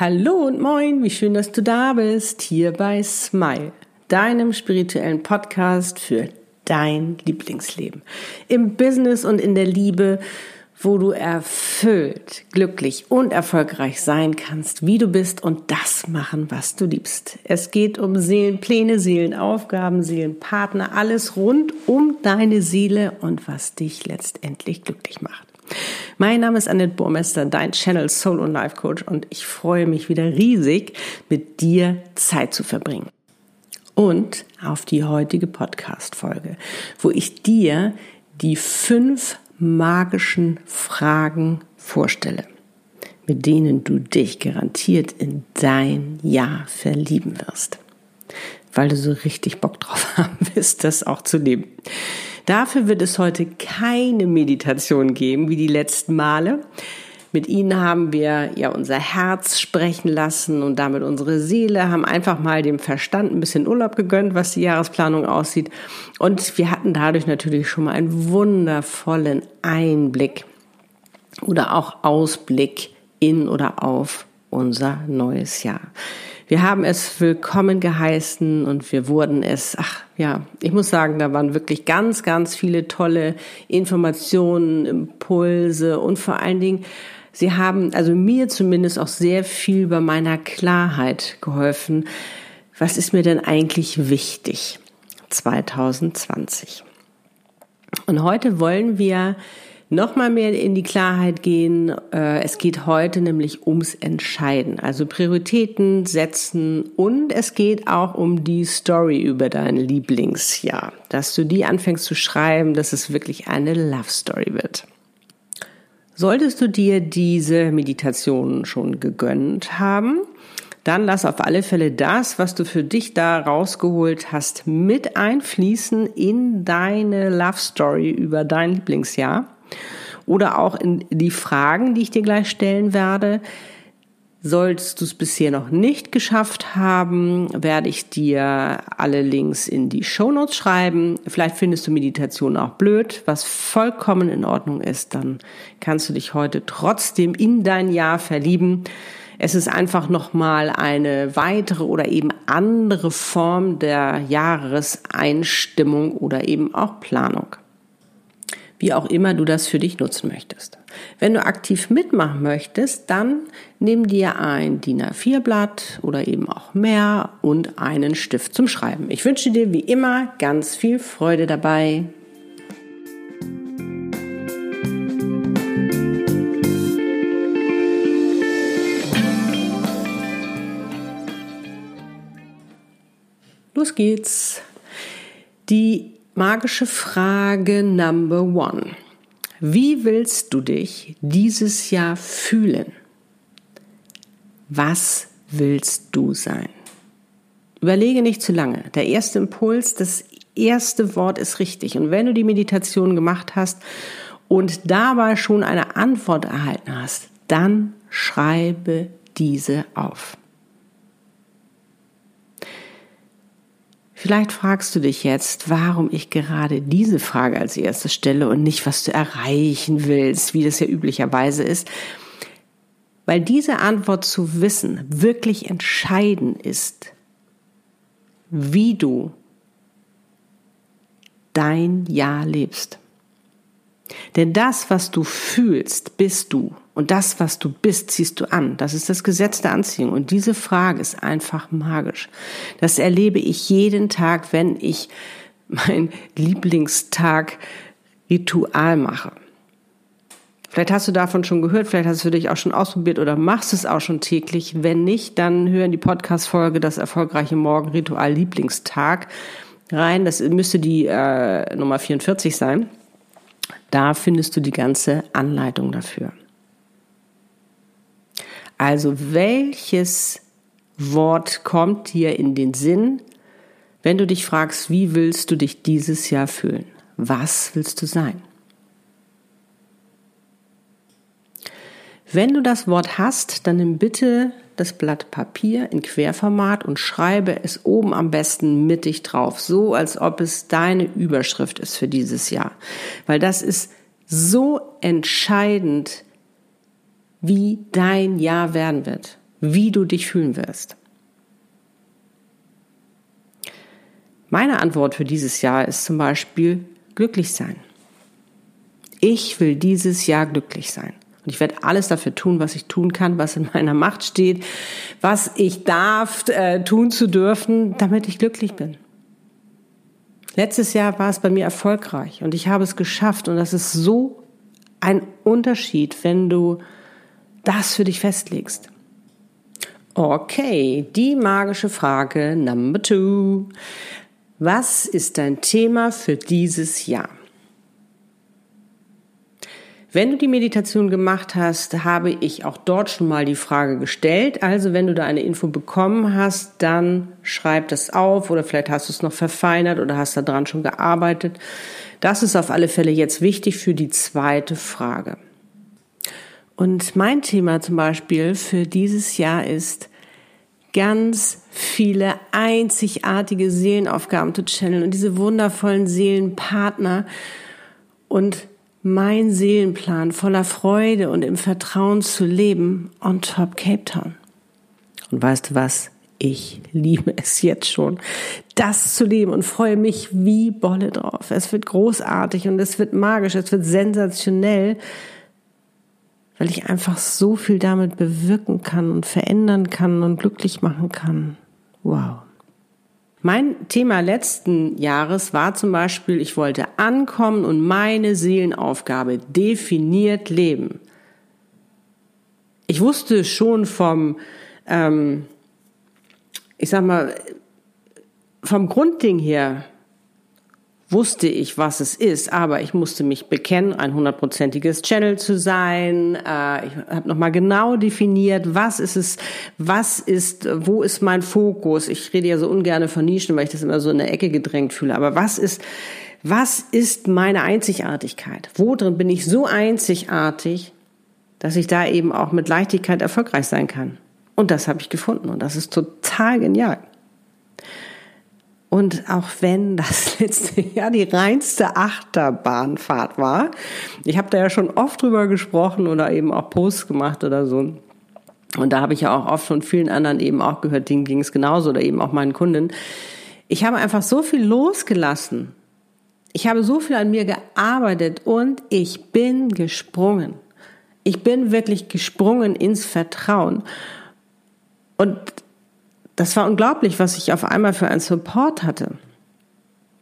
Hallo und moin, wie schön, dass du da bist, hier bei Smile, deinem spirituellen Podcast für dein Lieblingsleben. Im Business und in der Liebe, wo du erfüllt, glücklich und erfolgreich sein kannst, wie du bist und das machen, was du liebst. Es geht um Seelenpläne, Seelenaufgaben, Seelenpartner, alles rund um deine Seele und was dich letztendlich glücklich macht. Mein Name ist Annette Burmester, dein Channel Soul und Life Coach und ich freue mich wieder riesig, mit dir Zeit zu verbringen. Und auf die heutige Podcast-Folge, wo ich dir die fünf magischen Fragen vorstelle, mit denen du dich garantiert in dein Ja verlieben wirst. Weil du so richtig Bock drauf haben wirst, das auch zu leben. Dafür wird es heute keine Meditation geben wie die letzten Male. Mit ihnen haben wir ja unser Herz sprechen lassen und damit unsere Seele, haben einfach mal dem Verstand ein bisschen Urlaub gegönnt, was die Jahresplanung aussieht. Und wir hatten dadurch natürlich schon mal einen wundervollen Einblick oder auch Ausblick in oder auf unser neues Jahr. Wir haben es willkommen geheißen und wir wurden es, ach ja, ich muss sagen, da waren wirklich ganz, ganz viele tolle Informationen, Impulse und vor allen Dingen, sie haben, also mir zumindest auch sehr viel bei meiner Klarheit geholfen. Was ist mir denn eigentlich wichtig 2020? Und heute wollen wir nochmal mehr in die Klarheit gehen. Äh, es geht heute nämlich ums Entscheiden, also Prioritäten setzen und es geht auch um die Story über dein Lieblingsjahr, dass du die anfängst zu schreiben, dass es wirklich eine Love Story wird. Solltest du dir diese Meditation schon gegönnt haben, dann lass auf alle Fälle das, was du für dich da rausgeholt hast, mit einfließen in deine Love Story über dein Lieblingsjahr oder auch in die Fragen, die ich dir gleich stellen werde. Solltest du es bisher noch nicht geschafft haben, werde ich dir alle Links in die Shownotes schreiben. Vielleicht findest du Meditation auch blöd, was vollkommen in Ordnung ist. Dann kannst du dich heute trotzdem in dein Jahr verlieben. Es ist einfach nochmal eine weitere oder eben andere Form der Jahreseinstimmung oder eben auch Planung wie auch immer du das für dich nutzen möchtest. Wenn du aktiv mitmachen möchtest, dann nimm dir ein DIN A4-Blatt oder eben auch mehr und einen Stift zum Schreiben. Ich wünsche dir wie immer ganz viel Freude dabei. Los geht's. Die Magische Frage Number One. Wie willst du dich dieses Jahr fühlen? Was willst du sein? Überlege nicht zu lange. Der erste Impuls, das erste Wort ist richtig. Und wenn du die Meditation gemacht hast und dabei schon eine Antwort erhalten hast, dann schreibe diese auf. Vielleicht fragst du dich jetzt, warum ich gerade diese Frage als erstes stelle und nicht, was du erreichen willst, wie das ja üblicherweise ist. Weil diese Antwort zu wissen wirklich entscheidend ist, wie du dein Ja lebst. Denn das, was du fühlst, bist du. Und das, was du bist, ziehst du an. Das ist das Gesetz der Anziehung. Und diese Frage ist einfach magisch. Das erlebe ich jeden Tag, wenn ich mein Lieblingstag Ritual mache. Vielleicht hast du davon schon gehört, vielleicht hast du dich auch schon ausprobiert oder machst es auch schon täglich. Wenn nicht, dann hören die Podcast-Folge Das erfolgreiche Morgenritual Lieblingstag rein. Das müsste die äh, Nummer 44 sein. Da findest du die ganze Anleitung dafür. Also welches Wort kommt dir in den Sinn, wenn du dich fragst, wie willst du dich dieses Jahr fühlen? Was willst du sein? Wenn du das Wort hast, dann nimm bitte das Blatt Papier in Querformat und schreibe es oben am besten mittig drauf, so als ob es deine Überschrift ist für dieses Jahr. Weil das ist so entscheidend wie dein Jahr werden wird. wie du dich fühlen wirst. Meine Antwort für dieses Jahr ist zum Beispiel glücklich sein. Ich will dieses Jahr glücklich sein. Und ich werde alles dafür tun, was ich tun kann, was in meiner Macht steht, was ich darf, äh, tun zu dürfen, damit ich glücklich bin. Letztes Jahr war es bei mir erfolgreich und ich habe es geschafft und das ist so ein Unterschied, wenn du das für dich festlegst. Okay, die magische Frage Number Two. Was ist dein Thema für dieses Jahr? Wenn du die Meditation gemacht hast, habe ich auch dort schon mal die Frage gestellt. Also wenn du da eine Info bekommen hast, dann schreib das auf oder vielleicht hast du es noch verfeinert oder hast daran schon gearbeitet. Das ist auf alle Fälle jetzt wichtig für die zweite Frage. Und mein Thema zum Beispiel für dieses Jahr ist, ganz viele einzigartige Seelenaufgaben zu channeln und diese wundervollen Seelenpartner und mein Seelenplan voller Freude und im Vertrauen zu leben on top Cape Town. Und weißt du was? Ich liebe es jetzt schon, das zu leben und freue mich wie Bolle drauf. Es wird großartig und es wird magisch, es wird sensationell weil ich einfach so viel damit bewirken kann und verändern kann und glücklich machen kann. Wow. Mein Thema letzten Jahres war zum Beispiel, ich wollte ankommen und meine Seelenaufgabe definiert leben. Ich wusste schon vom, ähm, ich sag mal, vom Grundding her, wusste ich, was es ist, aber ich musste mich bekennen, ein hundertprozentiges Channel zu sein. Äh, ich habe nochmal genau definiert, was ist es, was ist, wo ist mein Fokus. Ich rede ja so ungern von Nischen, weil ich das immer so in der Ecke gedrängt fühle. Aber was ist, was ist meine Einzigartigkeit? Wo drin bin ich so einzigartig, dass ich da eben auch mit Leichtigkeit erfolgreich sein kann? Und das habe ich gefunden und das ist total genial. Und auch wenn das letzte Jahr die reinste Achterbahnfahrt war, ich habe da ja schon oft drüber gesprochen oder eben auch Posts gemacht oder so. Und da habe ich ja auch oft von vielen anderen eben auch gehört, denen ging es genauso oder eben auch meinen Kunden. Ich habe einfach so viel losgelassen. Ich habe so viel an mir gearbeitet und ich bin gesprungen. Ich bin wirklich gesprungen ins Vertrauen. Und das war unglaublich, was ich auf einmal für einen Support hatte.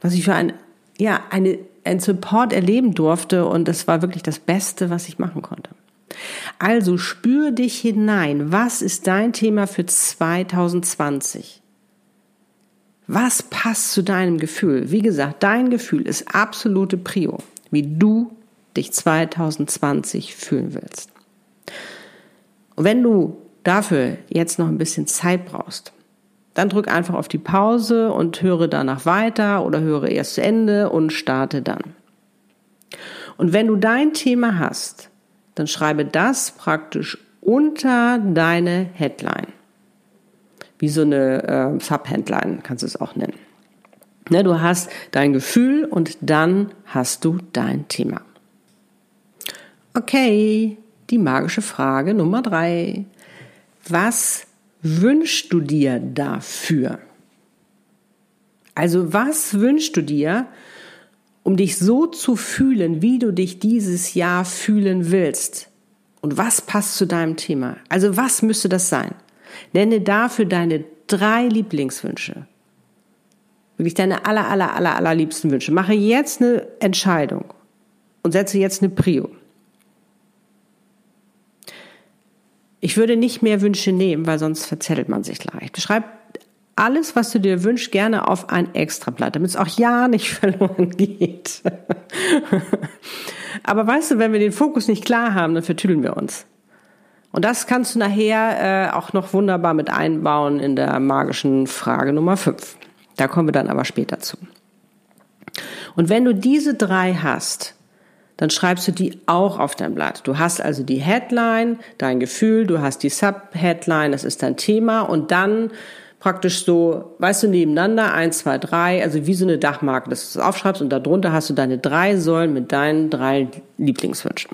Was ich für ein, ja, eine, ein Support erleben durfte und das war wirklich das Beste, was ich machen konnte. Also spür dich hinein. Was ist dein Thema für 2020? Was passt zu deinem Gefühl? Wie gesagt, dein Gefühl ist absolute Prio, wie du dich 2020 fühlen willst. Und wenn du dafür jetzt noch ein bisschen Zeit brauchst, dann drück einfach auf die Pause und höre danach weiter oder höre erst zu Ende und starte dann. Und wenn du dein Thema hast, dann schreibe das praktisch unter deine Headline. Wie so eine äh, Subheadline kannst du es auch nennen. Ne, du hast dein Gefühl und dann hast du dein Thema. Okay, die magische Frage Nummer drei. Was wünschst du dir dafür? Also was wünschst du dir, um dich so zu fühlen, wie du dich dieses Jahr fühlen willst? Und was passt zu deinem Thema? Also was müsste das sein? Nenne dafür deine drei Lieblingswünsche. Wirklich deine aller, aller, aller, allerliebsten Wünsche. Mache jetzt eine Entscheidung und setze jetzt eine Prio. Ich würde nicht mehr Wünsche nehmen, weil sonst verzettelt man sich leicht. Schreib alles, was du dir wünschst, gerne auf ein Extrablatt, damit es auch ja nicht verloren geht. Aber weißt du, wenn wir den Fokus nicht klar haben, dann vertüdeln wir uns. Und das kannst du nachher äh, auch noch wunderbar mit einbauen in der magischen Frage Nummer 5. Da kommen wir dann aber später zu. Und wenn du diese drei hast, dann schreibst du die auch auf dein Blatt. Du hast also die Headline, dein Gefühl, du hast die Subheadline, das ist dein Thema und dann praktisch so, weißt du, nebeneinander, eins, zwei, drei, also wie so eine Dachmarke, dass du es aufschreibst und darunter hast du deine drei Säulen mit deinen drei Lieblingswünschen.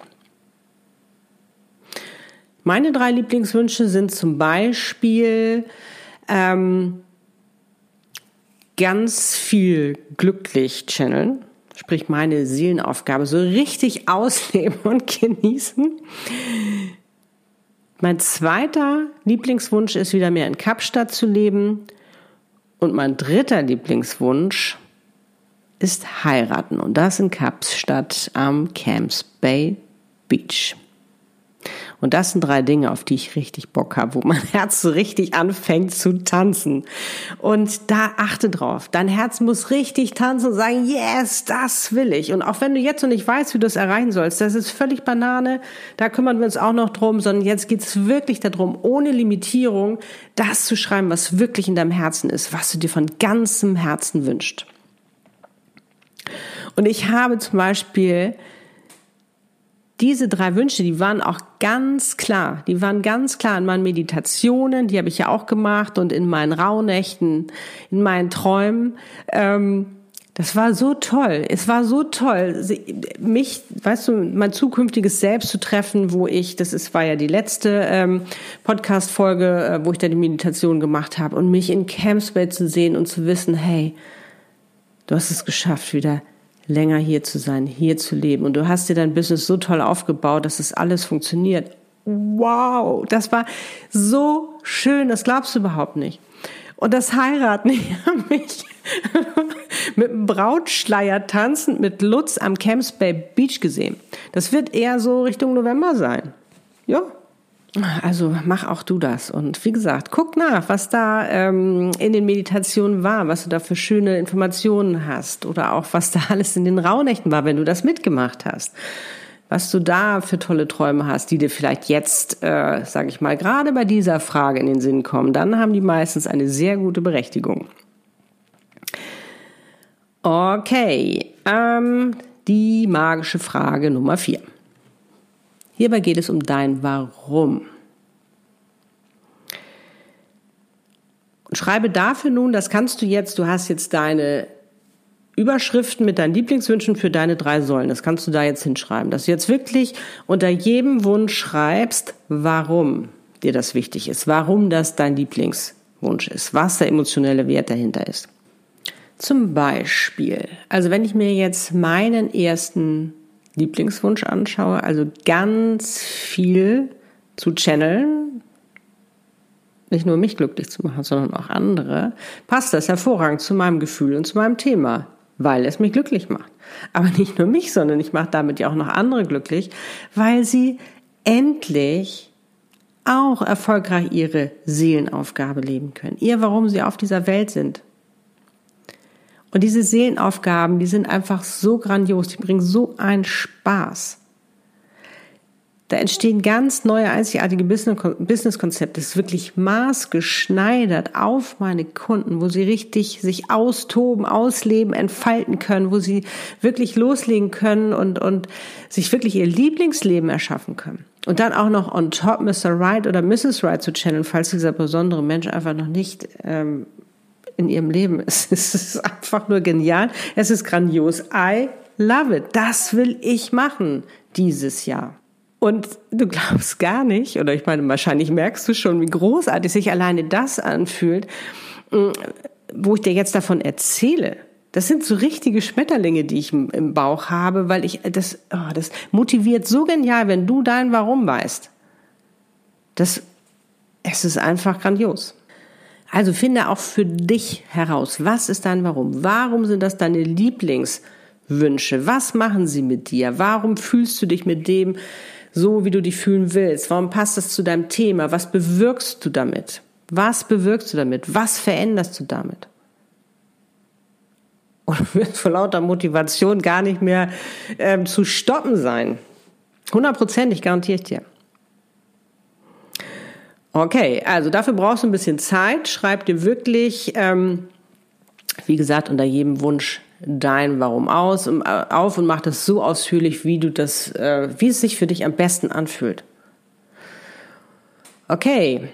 Meine drei Lieblingswünsche sind zum Beispiel ähm, ganz viel glücklich channeln, sprich meine Seelenaufgabe so richtig ausleben und genießen. Mein zweiter Lieblingswunsch ist wieder mehr in Kapstadt zu leben. Und mein dritter Lieblingswunsch ist heiraten und das in Kapstadt am Camps Bay Beach. Und das sind drei Dinge, auf die ich richtig Bock habe, wo mein Herz so richtig anfängt zu tanzen. Und da achte drauf. Dein Herz muss richtig tanzen und sagen, yes, das will ich. Und auch wenn du jetzt noch nicht weißt, wie du es erreichen sollst, das ist völlig Banane. Da kümmern wir uns auch noch drum, sondern jetzt geht es wirklich darum, ohne Limitierung, das zu schreiben, was wirklich in deinem Herzen ist, was du dir von ganzem Herzen wünschst. Und ich habe zum Beispiel diese drei Wünsche, die waren auch ganz klar. Die waren ganz klar in meinen Meditationen, die habe ich ja auch gemacht und in meinen Rauhnächten, in meinen Träumen. Ähm, das war so toll. Es war so toll, mich, weißt du, mein zukünftiges Selbst zu treffen, wo ich, das ist, war ja die letzte ähm, Podcast-Folge, äh, wo ich da die Meditation gemacht habe und mich in Campsbell zu sehen und zu wissen, hey, du hast es geschafft, wieder länger hier zu sein, hier zu leben. Und du hast dir dein Business so toll aufgebaut, dass es alles funktioniert. Wow, das war so schön, das glaubst du überhaupt nicht. Und das Heiraten, ich habe mich mit einem Brautschleier tanzend mit Lutz am Camps Bay Beach gesehen. Das wird eher so Richtung November sein. Ja, also mach auch du das. Und wie gesagt, guck nach, was da ähm, in den Meditationen war, was du da für schöne Informationen hast oder auch was da alles in den Rauhnächten war, wenn du das mitgemacht hast. Was du da für tolle Träume hast, die dir vielleicht jetzt, äh, sage ich mal, gerade bei dieser Frage in den Sinn kommen, dann haben die meistens eine sehr gute Berechtigung. Okay, ähm, die magische Frage Nummer vier. Hierbei geht es um dein Warum. Und schreibe dafür nun, das kannst du jetzt, du hast jetzt deine Überschriften mit deinen Lieblingswünschen für deine drei Säulen. Das kannst du da jetzt hinschreiben, dass du jetzt wirklich unter jedem Wunsch schreibst, warum dir das wichtig ist, warum das dein Lieblingswunsch ist, was der emotionelle Wert dahinter ist. Zum Beispiel, also wenn ich mir jetzt meinen ersten Lieblingswunsch anschaue, also ganz viel zu channeln, nicht nur mich glücklich zu machen, sondern auch andere, passt das hervorragend zu meinem Gefühl und zu meinem Thema, weil es mich glücklich macht. Aber nicht nur mich, sondern ich mache damit ja auch noch andere glücklich, weil sie endlich auch erfolgreich ihre Seelenaufgabe leben können. Ihr, warum sie auf dieser Welt sind. Und diese Seelenaufgaben, die sind einfach so grandios, die bringen so einen Spaß. Da entstehen ganz neue, einzigartige Businesskonzepte. Das ist wirklich maßgeschneidert auf meine Kunden, wo sie richtig sich austoben, ausleben, entfalten können, wo sie wirklich loslegen können und, und sich wirklich ihr Lieblingsleben erschaffen können. Und dann auch noch on top Mr. Right oder Mrs. Right zu channeln, falls dieser besondere Mensch einfach noch nicht ähm, in ihrem Leben. Es ist einfach nur genial. Es ist grandios. I love it. Das will ich machen dieses Jahr. Und du glaubst gar nicht, oder ich meine, wahrscheinlich merkst du schon, wie großartig sich alleine das anfühlt, mm, wo ich dir jetzt davon erzähle. Das sind so richtige Schmetterlinge, die ich im Bauch habe, weil ich das, oh, das motiviert so genial, wenn du dein Warum weißt. Das, es ist einfach grandios. Also finde auch für dich heraus, was ist dein Warum? Warum sind das deine Lieblingswünsche? Was machen sie mit dir? Warum fühlst du dich mit dem so, wie du dich fühlen willst? Warum passt das zu deinem Thema? Was bewirkst du damit? Was bewirkst du damit? Was veränderst du damit? Und wird vor lauter Motivation gar nicht mehr ähm, zu stoppen sein. Hundertprozentig garantiere ich dir. Okay, also dafür brauchst du ein bisschen Zeit. Schreib dir wirklich, ähm, wie gesagt, unter jedem Wunsch dein Warum aus, äh, auf und mach das so ausführlich, wie du das, äh, wie es sich für dich am besten anfühlt. Okay.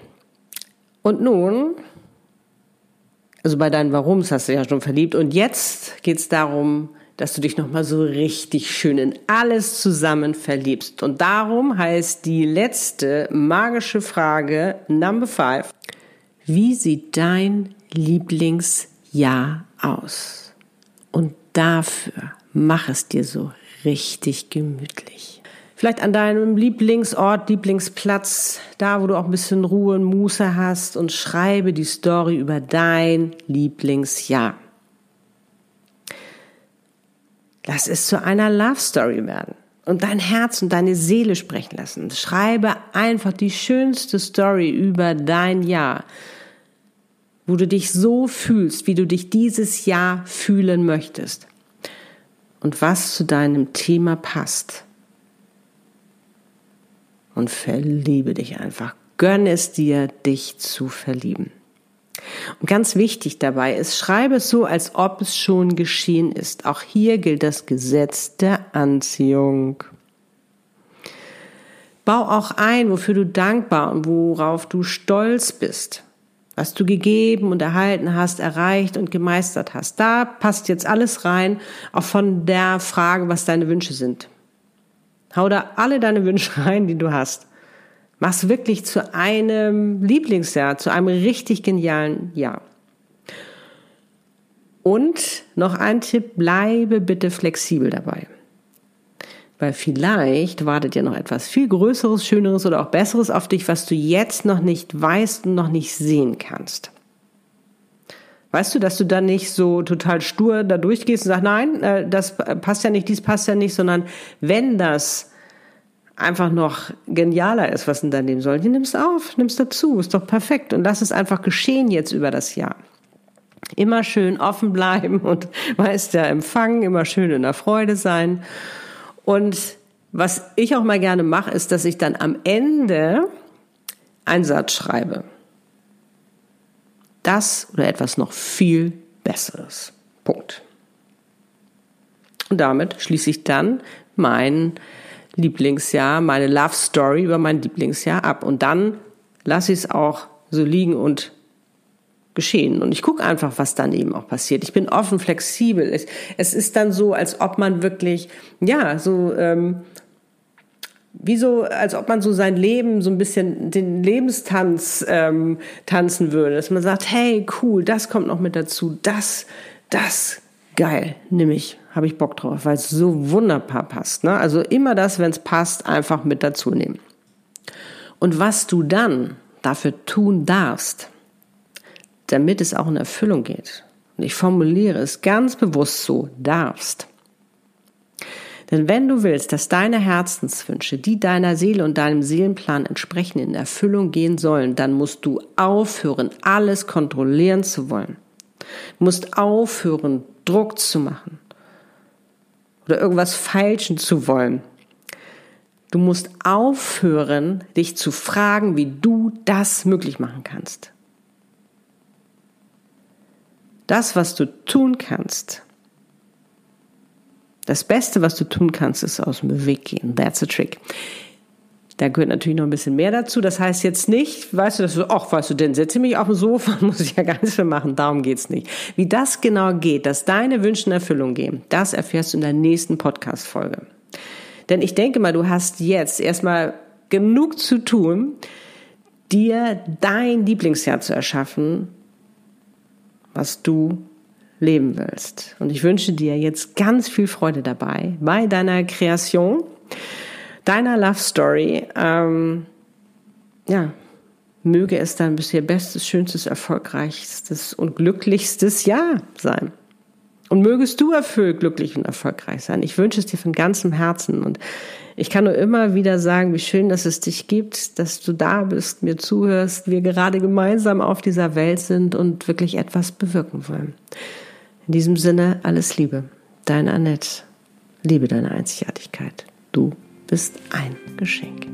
Und nun, also bei deinen Warums hast du ja schon verliebt. Und jetzt geht es darum, dass du dich nochmal so richtig schön in alles zusammen verliebst. Und darum heißt die letzte magische Frage, Number five. Wie sieht dein Lieblingsjahr aus? Und dafür mach es dir so richtig gemütlich. Vielleicht an deinem Lieblingsort, Lieblingsplatz, da wo du auch ein bisschen Ruhe und Muße hast und schreibe die Story über dein Lieblingsjahr. Lass es zu einer Love Story werden und dein Herz und deine Seele sprechen lassen. Schreibe einfach die schönste Story über dein Jahr, wo du dich so fühlst, wie du dich dieses Jahr fühlen möchtest und was zu deinem Thema passt. Und verliebe dich einfach. Gönn es dir, dich zu verlieben. Und ganz wichtig dabei ist, schreibe es so, als ob es schon geschehen ist. Auch hier gilt das Gesetz der Anziehung. Bau auch ein, wofür du dankbar und worauf du stolz bist. Was du gegeben und erhalten hast, erreicht und gemeistert hast. Da passt jetzt alles rein, auch von der Frage, was deine Wünsche sind. Hau da alle deine Wünsche rein, die du hast. Mach's wirklich zu einem Lieblingsjahr, zu einem richtig genialen Jahr. Und noch ein Tipp, bleibe bitte flexibel dabei. Weil vielleicht wartet ja noch etwas viel Größeres, Schöneres oder auch Besseres auf dich, was du jetzt noch nicht weißt und noch nicht sehen kannst. Weißt du, dass du dann nicht so total stur da durchgehst und sagst, nein, äh, das passt ja nicht, dies passt ja nicht, sondern wenn das einfach noch genialer ist, was ein Unternehmen soll, die nimmst auf, nimmst dazu, ist doch perfekt und lass es einfach geschehen jetzt über das Jahr. Immer schön offen bleiben und weißt ja, empfangen, immer schön in der Freude sein. Und was ich auch mal gerne mache, ist, dass ich dann am Ende einen Satz schreibe. Das oder etwas noch viel Besseres. Punkt. Und damit schließe ich dann meinen Lieblingsjahr, meine Love Story über mein Lieblingsjahr ab. Und dann lasse ich es auch so liegen und geschehen. Und ich gucke einfach, was dann eben auch passiert. Ich bin offen, flexibel. Es, es ist dann so, als ob man wirklich, ja, so, ähm, wie so, als ob man so sein Leben so ein bisschen den Lebenstanz ähm, tanzen würde. Dass man sagt, hey, cool, das kommt noch mit dazu, das, das, geil, nimm ich habe ich Bock drauf, weil es so wunderbar passt. Ne? Also immer das, wenn es passt, einfach mit dazu nehmen. Und was du dann dafür tun darfst, damit es auch in Erfüllung geht, und ich formuliere es ganz bewusst so, darfst. Denn wenn du willst, dass deine Herzenswünsche, die deiner Seele und deinem Seelenplan entsprechen, in Erfüllung gehen sollen, dann musst du aufhören, alles kontrollieren zu wollen. Du musst aufhören, Druck zu machen oder irgendwas feilschen zu wollen. Du musst aufhören, dich zu fragen, wie du das möglich machen kannst. Das, was du tun kannst, das Beste, was du tun kannst, ist aus dem Weg gehen. That's a trick. Da gehört natürlich noch ein bisschen mehr dazu. Das heißt jetzt nicht, weißt du, dass du, ach, weißt du, denn setze mich auf dem Sofa, muss ich ja gar nichts mehr machen. Darum geht's nicht. Wie das genau geht, dass deine Wünsche in Erfüllung gehen, das erfährst du in der nächsten Podcast-Folge. Denn ich denke mal, du hast jetzt erstmal genug zu tun, dir dein Lieblingsjahr zu erschaffen, was du leben willst. Und ich wünsche dir jetzt ganz viel Freude dabei bei deiner Kreation deiner Love Story. Ähm, ja, möge es dein bisher bestes, schönstes, erfolgreichstes und glücklichstes Jahr sein. Und mögest du erfüllt, glücklich und erfolgreich sein. Ich wünsche es dir von ganzem Herzen. Und ich kann nur immer wieder sagen, wie schön, dass es dich gibt, dass du da bist, mir zuhörst, wir gerade gemeinsam auf dieser Welt sind und wirklich etwas bewirken wollen. In diesem Sinne, alles Liebe. Deine Annette. Liebe deine Einzigartigkeit. Du bist ein Geschenk.